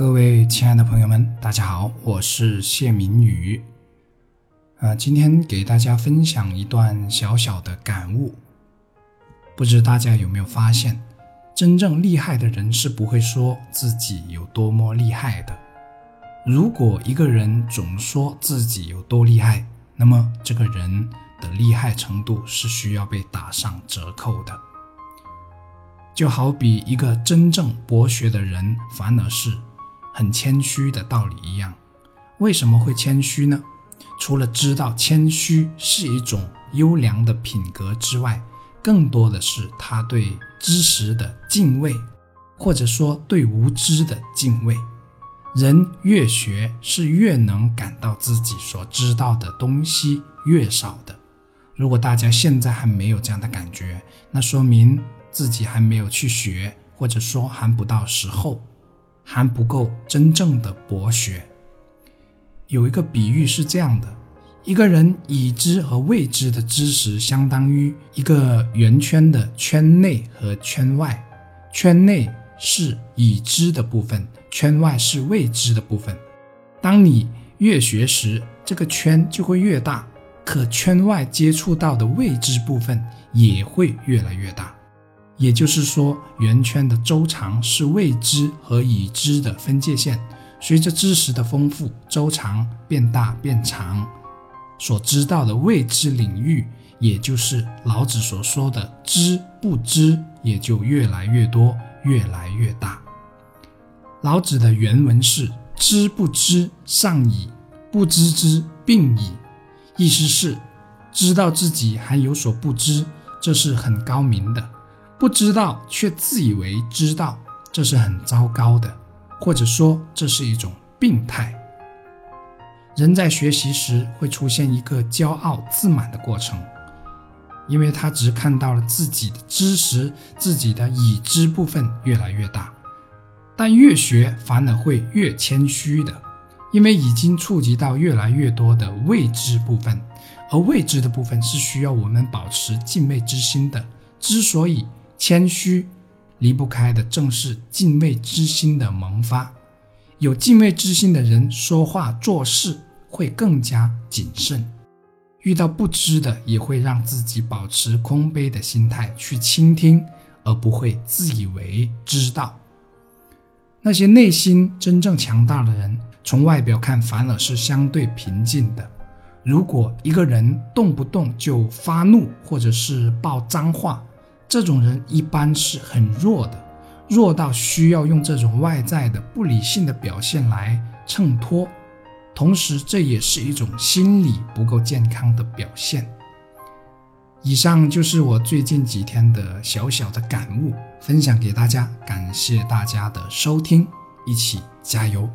各位亲爱的朋友们，大家好，我是谢明宇。呃，今天给大家分享一段小小的感悟。不知大家有没有发现，真正厉害的人是不会说自己有多么厉害的。如果一个人总说自己有多厉害，那么这个人的厉害程度是需要被打上折扣的。就好比一个真正博学的人，反而是。很谦虚的道理一样，为什么会谦虚呢？除了知道谦虚是一种优良的品格之外，更多的是他对知识的敬畏，或者说对无知的敬畏。人越学，是越能感到自己所知道的东西越少的。如果大家现在还没有这样的感觉，那说明自己还没有去学，或者说还不到时候。还不够真正的博学。有一个比喻是这样的：一个人已知和未知的知识，相当于一个圆圈的圈内和圈外。圈内是已知的部分，圈外是未知的部分。当你越学时，这个圈就会越大，可圈外接触到的未知部分也会越来越大。也就是说，圆圈的周长是未知和已知的分界线。随着知识的丰富，周长变大变长，所知道的未知领域，也就是老子所说的“知不知”，也就越来越多，越来越大。老子的原文是“知不知，上矣；不知之，病矣”，意思是知道自己还有所不知，这是很高明的。不知道却自以为知道，这是很糟糕的，或者说这是一种病态。人在学习时会出现一个骄傲自满的过程，因为他只看到了自己的知识，自己的已知部分越来越大。但越学反而会越谦虚的，因为已经触及到越来越多的未知部分，而未知的部分是需要我们保持敬畏之心的。之所以谦虚离不开的正是敬畏之心的萌发。有敬畏之心的人，说话做事会更加谨慎。遇到不知的，也会让自己保持空杯的心态去倾听，而不会自以为知道。那些内心真正强大的人，从外表看反而是相对平静的。如果一个人动不动就发怒，或者是爆脏话，这种人一般是很弱的，弱到需要用这种外在的不理性的表现来衬托，同时这也是一种心理不够健康的表现。以上就是我最近几天的小小的感悟，分享给大家，感谢大家的收听，一起加油。